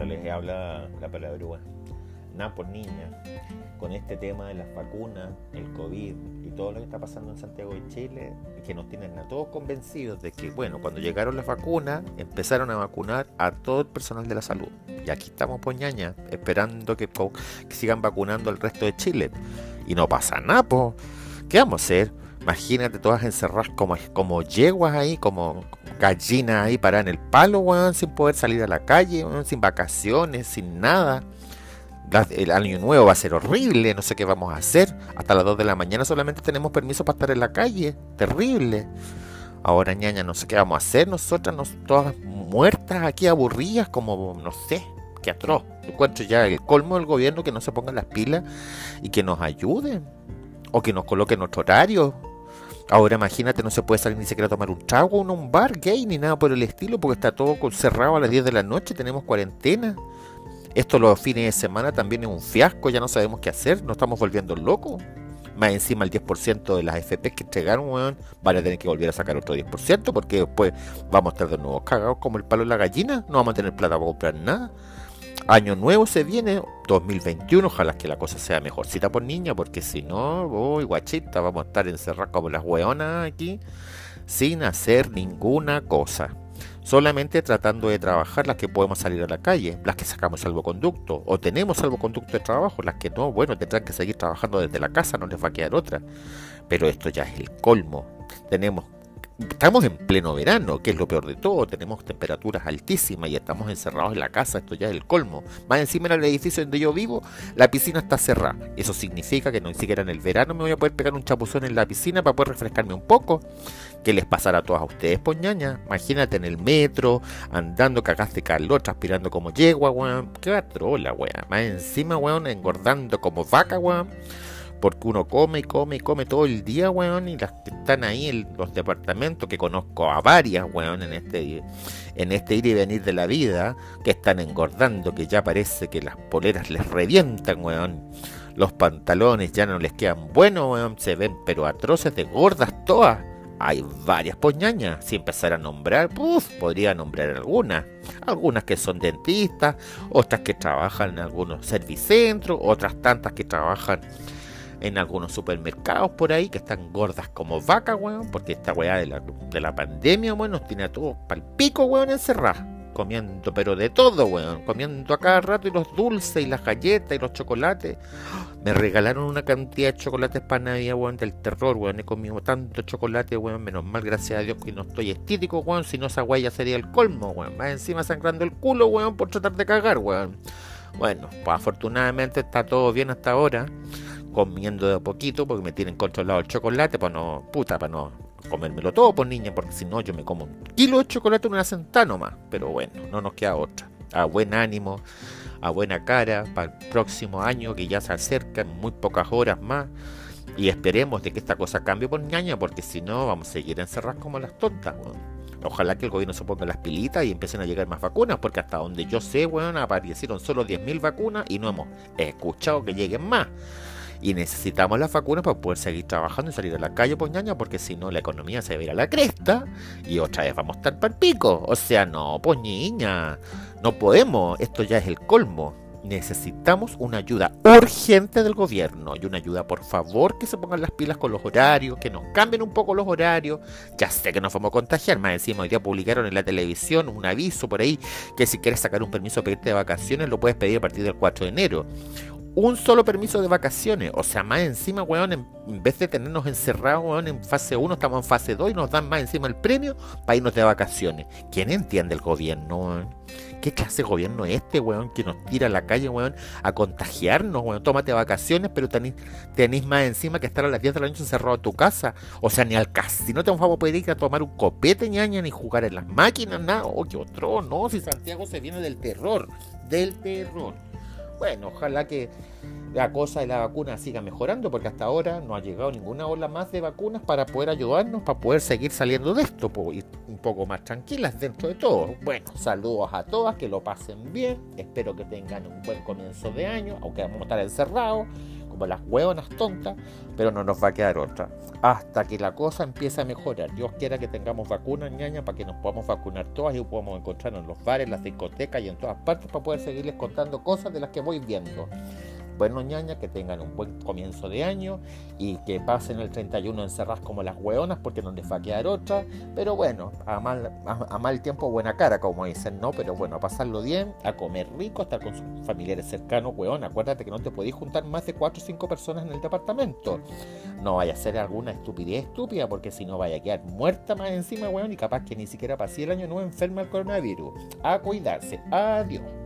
Hola, les habla la palabra Nada por niña, con este tema de las vacunas, el COVID y todo lo que está pasando en Santiago de Chile, que nos tienen a todos convencidos de que, bueno, cuando llegaron las vacunas, empezaron a vacunar a todo el personal de la salud. Y aquí estamos, poñaña, esperando que, sigan vacunando al resto de Chile. Y no pasa nada. ¿Qué vamos a hacer? Imagínate todas encerradas como, como yeguas ahí, como gallinas ahí paradas en el palo, weón, sin poder salir a la calle, sin vacaciones, sin nada. El año nuevo va a ser horrible, no sé qué vamos a hacer. Hasta las 2 de la mañana solamente tenemos permiso para estar en la calle. Terrible. Ahora, ñaña, no sé qué vamos a hacer. Nosotras, nos, todas muertas aquí, aburridas, como, no sé, qué atroz. Encuentro ya el colmo del gobierno que no se pongan las pilas y que nos ayuden. O que nos coloquen nuestro horario Ahora imagínate, no se puede salir ni siquiera a tomar un trago en un bar gay ni nada por el estilo porque está todo cerrado a las 10 de la noche, tenemos cuarentena. Esto los fines de semana también es un fiasco, ya no sabemos qué hacer, nos estamos volviendo locos. Más encima el 10% de las FP que entregaron, weón, van a tener que volver a sacar otro 10% porque después vamos a estar de nuevo cagados como el palo de la gallina, no vamos a tener plata para comprar nada. Año nuevo se viene, 2021, ojalá que la cosa sea mejorcita por niña, porque si no, voy guachita, vamos a estar encerrados como las hueonas aquí, sin hacer ninguna cosa. Solamente tratando de trabajar las que podemos salir a la calle, las que sacamos salvoconducto, o tenemos salvoconducto de trabajo, las que no, bueno, tendrán que seguir trabajando desde la casa, no les va a quedar otra. Pero esto ya es el colmo. Tenemos estamos en pleno verano, que es lo peor de todo, tenemos temperaturas altísimas y estamos encerrados en la casa, esto ya es el colmo. Más encima en el edificio donde yo vivo, la piscina está cerrada. Eso significa que no siquiera en el verano me voy a poder pegar un chapuzón en la piscina para poder refrescarme un poco. ¿Qué les pasará a todas ustedes, poñaña? Imagínate en el metro, andando cagaste calor, transpirando como yegua, weón. Qué trola, weón. Más encima, weón, engordando como vaca, weón porque uno come y come y come todo el día, weón, y las que están ahí en los departamentos, que conozco a varias, weón, en este, en este ir y venir de la vida, que están engordando, que ya parece que las poleras les revientan, weón. Los pantalones ya no les quedan buenos, weón, se ven pero atroces de gordas todas. Hay varias poñañas, si empezara a nombrar, puff, podría nombrar algunas. Algunas que son dentistas, otras que trabajan en algunos servicentros, otras tantas que trabajan en algunos supermercados por ahí que están gordas como vaca, weón, porque esta weá de la, de la pandemia, weón, nos tiene a todos pal pico, weón, encerrados. Comiendo, pero de todo, weón. Comiendo a cada rato y los dulces y las galletas y los chocolates. Me regalaron una cantidad de chocolates para Navidad, weón, del terror, weón. He comido tanto chocolate, weón. Menos mal, gracias a Dios, que no estoy estítico, weón. Si no, esa weá sería el colmo, weón. Más encima sangrando el culo, weón, por tratar de cagar, weón. Bueno, pues afortunadamente está todo bien hasta ahora comiendo de a poquito porque me tienen controlado el chocolate para no, puta, para no comérmelo todo, pues, niña, porque si no yo me como un kilo de chocolate en una sentada nomás. Pero bueno, no nos queda otra. A buen ánimo, a buena cara, para el próximo año que ya se acercan muy pocas horas más. Y esperemos de que esta cosa cambie por ñaña, porque si no vamos a seguir encerrados como las tontas, Ojalá que el gobierno se ponga las pilitas y empiecen a llegar más vacunas, porque hasta donde yo sé, bueno, aparecieron solo 10.000 vacunas y no hemos escuchado que lleguen más. Y necesitamos las vacunas para poder seguir trabajando y salir a la calle, poñaña, porque si no la economía se va ir a la cresta y otra vez vamos a estar para el pico. O sea, no, pues niña, no podemos, esto ya es el colmo. Necesitamos una ayuda urgente del gobierno y una ayuda, por favor, que se pongan las pilas con los horarios, que nos cambien un poco los horarios. Ya sé que nos vamos a contagiar, más encima hoy día publicaron en la televisión un aviso por ahí que si quieres sacar un permiso para irte de vacaciones lo puedes pedir a partir del 4 de enero un solo permiso de vacaciones. O sea, más encima, weón, en, vez de tenernos encerrados, weón, en fase 1, estamos en fase 2 y nos dan más encima el premio para irnos de vacaciones. ¿Quién entiende el gobierno, weón? ¿Qué clase de gobierno es este, weón, que nos tira a la calle, weón, a contagiarnos, weón? Tómate vacaciones, pero tenéis más encima que estar a las 10 de la noche encerrado en tu casa. O sea, ni al casino te vamos a poder ir a tomar un copete, ñaña, ni jugar en las máquinas, nada. Oh, qué otro, no, si Santiago se viene del terror, del terror. Bueno, ojalá que la cosa de la vacuna siga mejorando, porque hasta ahora no ha llegado ninguna ola más de vacunas para poder ayudarnos, para poder seguir saliendo de esto, y un poco más tranquilas dentro de todo. Bueno, saludos a todas, que lo pasen bien, espero que tengan un buen comienzo de año, aunque vamos a estar encerrados las hueonas tontas, pero no nos va a quedar otra. Hasta que la cosa empiece a mejorar. Dios quiera que tengamos vacunas, ñaña, para que nos podamos vacunar todas y podamos encontrar en los bares, las discotecas y en todas partes para poder seguirles contando cosas de las que voy viendo bueno, ñaña, que tengan un buen comienzo de año y que pasen el 31 encerradas como las hueonas porque no les va a quedar otra. Pero bueno, a mal, a, mal tiempo buena cara, como dicen, ¿no? Pero bueno, a pasarlo bien, a comer rico, a estar con sus familiares cercanos, hueón. Acuérdate que no te podéis juntar más de 4 o 5 personas en el departamento. No vaya a ser alguna estupidez estúpida porque si no vaya a quedar muerta más encima, hueón, y capaz que ni siquiera pase el año nuevo enferma el coronavirus. A cuidarse. Adiós.